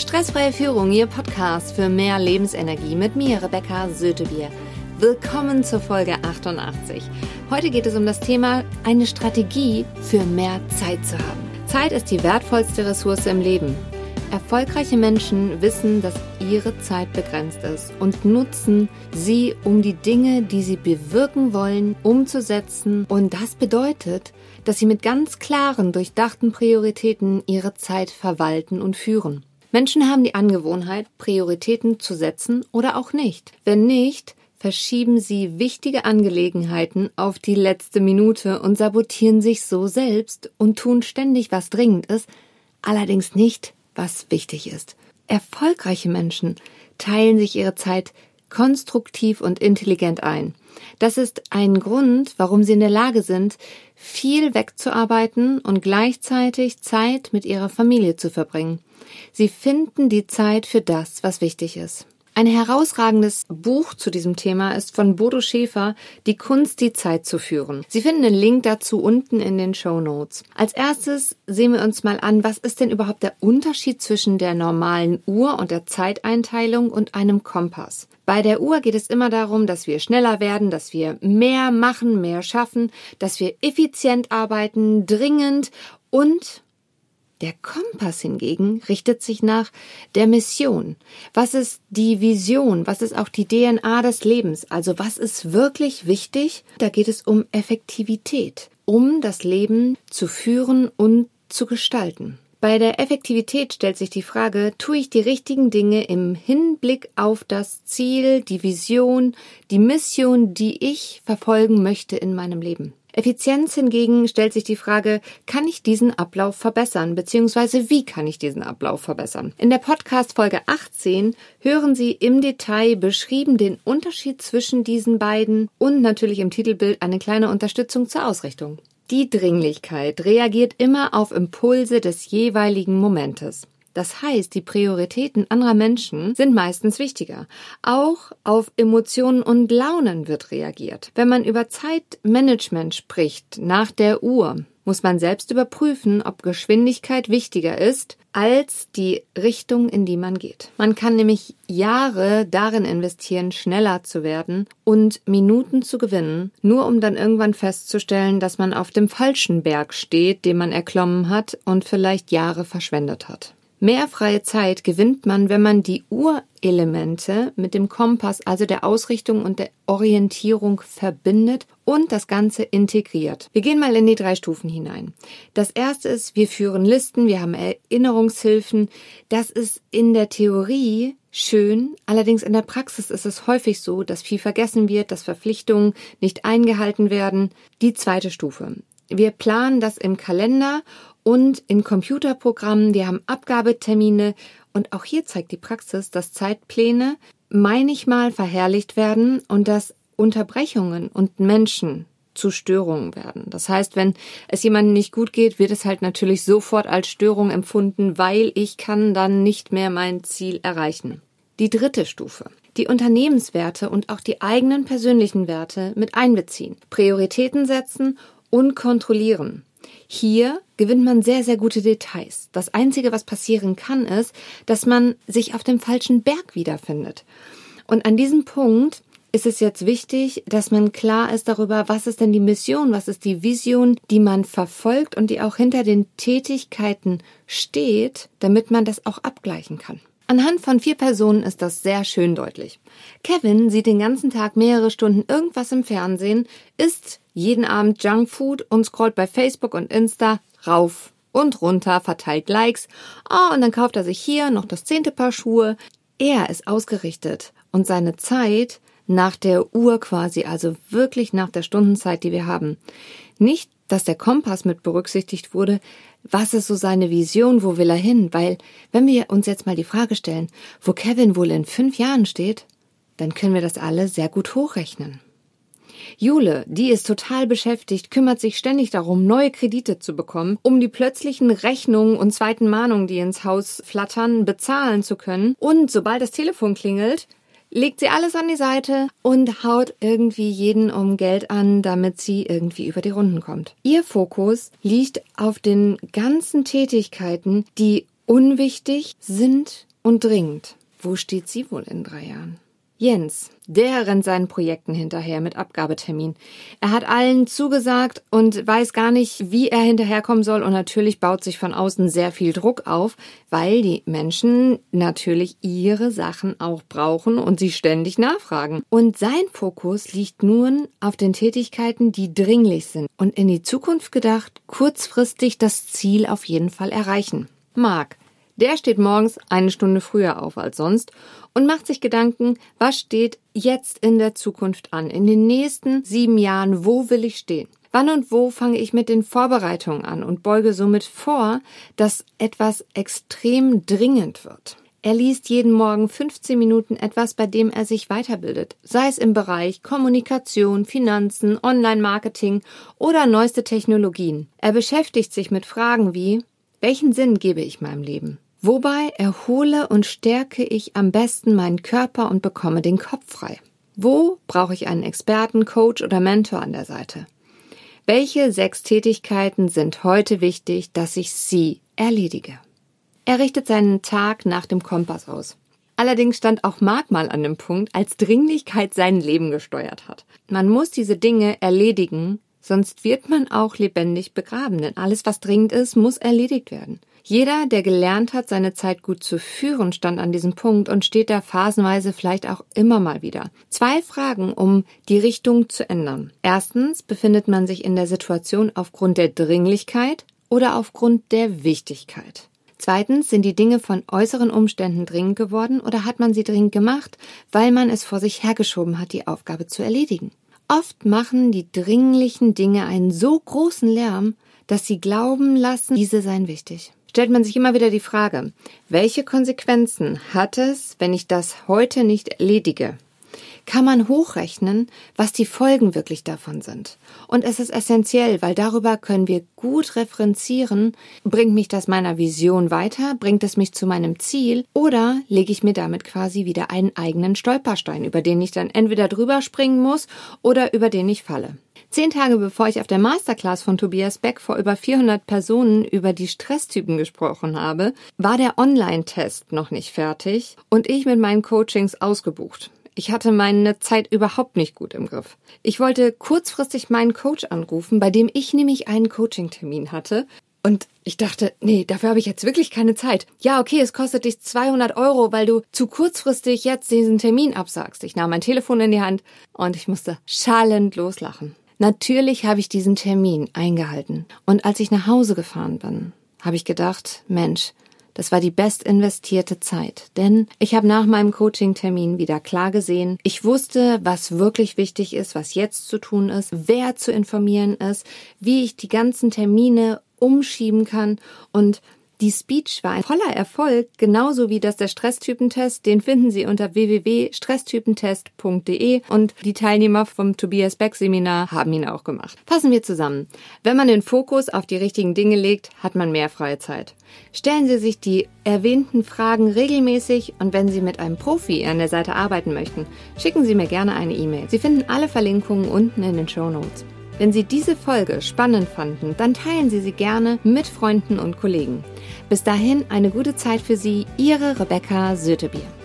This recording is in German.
Stressfreie Führung, Ihr Podcast für mehr Lebensenergie mit mir, Rebecca Sötebier. Willkommen zur Folge 88. Heute geht es um das Thema eine Strategie für mehr Zeit zu haben. Zeit ist die wertvollste Ressource im Leben. Erfolgreiche Menschen wissen, dass ihre Zeit begrenzt ist und nutzen sie, um die Dinge, die sie bewirken wollen, umzusetzen. Und das bedeutet, dass sie mit ganz klaren, durchdachten Prioritäten ihre Zeit verwalten und führen. Menschen haben die Angewohnheit, Prioritäten zu setzen oder auch nicht. Wenn nicht, verschieben sie wichtige Angelegenheiten auf die letzte Minute und sabotieren sich so selbst und tun ständig, was dringend ist, allerdings nicht, was wichtig ist. Erfolgreiche Menschen teilen sich ihre Zeit konstruktiv und intelligent ein. Das ist ein Grund, warum sie in der Lage sind, viel wegzuarbeiten und gleichzeitig Zeit mit ihrer Familie zu verbringen. Sie finden die Zeit für das, was wichtig ist. Ein herausragendes Buch zu diesem Thema ist von Bodo Schäfer, Die Kunst, die Zeit zu führen. Sie finden den Link dazu unten in den Show Notes. Als erstes sehen wir uns mal an, was ist denn überhaupt der Unterschied zwischen der normalen Uhr und der Zeiteinteilung und einem Kompass? Bei der Uhr geht es immer darum, dass wir schneller werden, dass wir mehr machen, mehr schaffen, dass wir effizient arbeiten, dringend und der Kompass hingegen richtet sich nach der Mission. Was ist die Vision? Was ist auch die DNA des Lebens? Also was ist wirklich wichtig? Da geht es um Effektivität, um das Leben zu führen und zu gestalten. Bei der Effektivität stellt sich die Frage, tue ich die richtigen Dinge im Hinblick auf das Ziel, die Vision, die Mission, die ich verfolgen möchte in meinem Leben? Effizienz hingegen stellt sich die Frage, kann ich diesen Ablauf verbessern, beziehungsweise wie kann ich diesen Ablauf verbessern? In der Podcast Folge 18 hören Sie im Detail beschrieben den Unterschied zwischen diesen beiden und natürlich im Titelbild eine kleine Unterstützung zur Ausrichtung. Die Dringlichkeit reagiert immer auf Impulse des jeweiligen Momentes. Das heißt, die Prioritäten anderer Menschen sind meistens wichtiger. Auch auf Emotionen und Launen wird reagiert. Wenn man über Zeitmanagement spricht, nach der Uhr, muss man selbst überprüfen, ob Geschwindigkeit wichtiger ist als die Richtung, in die man geht. Man kann nämlich Jahre darin investieren, schneller zu werden und Minuten zu gewinnen, nur um dann irgendwann festzustellen, dass man auf dem falschen Berg steht, den man erklommen hat und vielleicht Jahre verschwendet hat. Mehr freie Zeit gewinnt man, wenn man die Urelemente mit dem Kompass, also der Ausrichtung und der Orientierung verbindet und das Ganze integriert. Wir gehen mal in die drei Stufen hinein. Das erste ist, wir führen Listen, wir haben Erinnerungshilfen. Das ist in der Theorie schön, allerdings in der Praxis ist es häufig so, dass viel vergessen wird, dass Verpflichtungen nicht eingehalten werden. Die zweite Stufe. Wir planen das im Kalender und in Computerprogrammen. Wir haben Abgabetermine und auch hier zeigt die Praxis, dass Zeitpläne manchmal verherrlicht werden und dass Unterbrechungen und Menschen zu Störungen werden. Das heißt, wenn es jemandem nicht gut geht, wird es halt natürlich sofort als Störung empfunden, weil ich kann dann nicht mehr mein Ziel erreichen. Die dritte Stufe. Die Unternehmenswerte und auch die eigenen persönlichen Werte mit einbeziehen. Prioritäten setzen und kontrollieren. Hier gewinnt man sehr, sehr gute Details. Das Einzige, was passieren kann, ist, dass man sich auf dem falschen Berg wiederfindet. Und an diesem Punkt ist es jetzt wichtig, dass man klar ist darüber, was ist denn die Mission, was ist die Vision, die man verfolgt und die auch hinter den Tätigkeiten steht, damit man das auch abgleichen kann. Anhand von vier Personen ist das sehr schön deutlich. Kevin sieht den ganzen Tag mehrere Stunden irgendwas im Fernsehen, isst jeden Abend Junkfood und scrollt bei Facebook und Insta rauf und runter, verteilt Likes. Oh, und dann kauft er sich hier noch das zehnte Paar Schuhe. Er ist ausgerichtet und seine Zeit nach der Uhr quasi, also wirklich nach der Stundenzeit, die wir haben. Nicht, dass der Kompass mit berücksichtigt wurde, was ist so seine Vision? Wo will er hin? Weil, wenn wir uns jetzt mal die Frage stellen, wo Kevin wohl in fünf Jahren steht, dann können wir das alle sehr gut hochrechnen. Jule, die ist total beschäftigt, kümmert sich ständig darum, neue Kredite zu bekommen, um die plötzlichen Rechnungen und zweiten Mahnungen, die ins Haus flattern, bezahlen zu können. Und sobald das Telefon klingelt, legt sie alles an die Seite und haut irgendwie jeden um Geld an, damit sie irgendwie über die Runden kommt. Ihr Fokus liegt auf den ganzen Tätigkeiten, die Unwichtig, sind und dringend. Wo steht sie wohl in drei Jahren? Jens, der rennt seinen Projekten hinterher mit Abgabetermin. Er hat allen zugesagt und weiß gar nicht, wie er hinterherkommen soll und natürlich baut sich von außen sehr viel Druck auf, weil die Menschen natürlich ihre Sachen auch brauchen und sie ständig nachfragen. Und sein Fokus liegt nun auf den Tätigkeiten, die dringlich sind und in die Zukunft gedacht, kurzfristig das Ziel auf jeden Fall erreichen. Marc, der steht morgens eine Stunde früher auf als sonst und macht sich Gedanken, was steht jetzt in der Zukunft an, in den nächsten sieben Jahren, wo will ich stehen? Wann und wo fange ich mit den Vorbereitungen an und beuge somit vor, dass etwas extrem dringend wird? Er liest jeden Morgen 15 Minuten etwas, bei dem er sich weiterbildet, sei es im Bereich Kommunikation, Finanzen, Online-Marketing oder neueste Technologien. Er beschäftigt sich mit Fragen wie, welchen Sinn gebe ich meinem Leben? Wobei erhole und stärke ich am besten meinen Körper und bekomme den Kopf frei? Wo brauche ich einen Experten, Coach oder Mentor an der Seite? Welche sechs Tätigkeiten sind heute wichtig, dass ich sie erledige? Er richtet seinen Tag nach dem Kompass aus. Allerdings stand auch Mark mal an dem Punkt, als Dringlichkeit sein Leben gesteuert hat. Man muss diese Dinge erledigen, sonst wird man auch lebendig begraben, denn alles, was dringend ist, muss erledigt werden. Jeder, der gelernt hat, seine Zeit gut zu führen, stand an diesem Punkt und steht da phasenweise vielleicht auch immer mal wieder. Zwei Fragen, um die Richtung zu ändern. Erstens, befindet man sich in der Situation aufgrund der Dringlichkeit oder aufgrund der Wichtigkeit? Zweitens, sind die Dinge von äußeren Umständen dringend geworden oder hat man sie dringend gemacht, weil man es vor sich hergeschoben hat, die Aufgabe zu erledigen? Oft machen die dringlichen Dinge einen so großen Lärm, dass sie glauben lassen, diese seien wichtig stellt man sich immer wieder die Frage, welche Konsequenzen hat es, wenn ich das heute nicht erledige? Kann man hochrechnen, was die Folgen wirklich davon sind? Und es ist essentiell, weil darüber können wir gut referenzieren, bringt mich das meiner Vision weiter, bringt es mich zu meinem Ziel oder lege ich mir damit quasi wieder einen eigenen Stolperstein, über den ich dann entweder drüber springen muss oder über den ich falle. Zehn Tage bevor ich auf der Masterclass von Tobias Beck vor über 400 Personen über die Stresstypen gesprochen habe, war der Online-Test noch nicht fertig und ich mit meinen Coachings ausgebucht. Ich hatte meine Zeit überhaupt nicht gut im Griff. Ich wollte kurzfristig meinen Coach anrufen, bei dem ich nämlich einen Coaching-Termin hatte. Und ich dachte, nee, dafür habe ich jetzt wirklich keine Zeit. Ja, okay, es kostet dich 200 Euro, weil du zu kurzfristig jetzt diesen Termin absagst. Ich nahm mein Telefon in die Hand und ich musste schallend loslachen. Natürlich habe ich diesen Termin eingehalten. Und als ich nach Hause gefahren bin, habe ich gedacht, Mensch, das war die best investierte Zeit, denn ich habe nach meinem Coaching-Termin wieder klar gesehen, ich wusste, was wirklich wichtig ist, was jetzt zu tun ist, wer zu informieren ist, wie ich die ganzen Termine umschieben kann und die Speech war ein voller Erfolg, genauso wie das der Stresstypentest. Den finden Sie unter www.stresstypentest.de und die Teilnehmer vom Tobias Beck Seminar haben ihn auch gemacht. Fassen wir zusammen. Wenn man den Fokus auf die richtigen Dinge legt, hat man mehr freie Zeit. Stellen Sie sich die erwähnten Fragen regelmäßig und wenn Sie mit einem Profi an der Seite arbeiten möchten, schicken Sie mir gerne eine E-Mail. Sie finden alle Verlinkungen unten in den Show Notes. Wenn Sie diese Folge spannend fanden, dann teilen Sie sie gerne mit Freunden und Kollegen. Bis dahin eine gute Zeit für Sie, Ihre Rebecca Sötebier.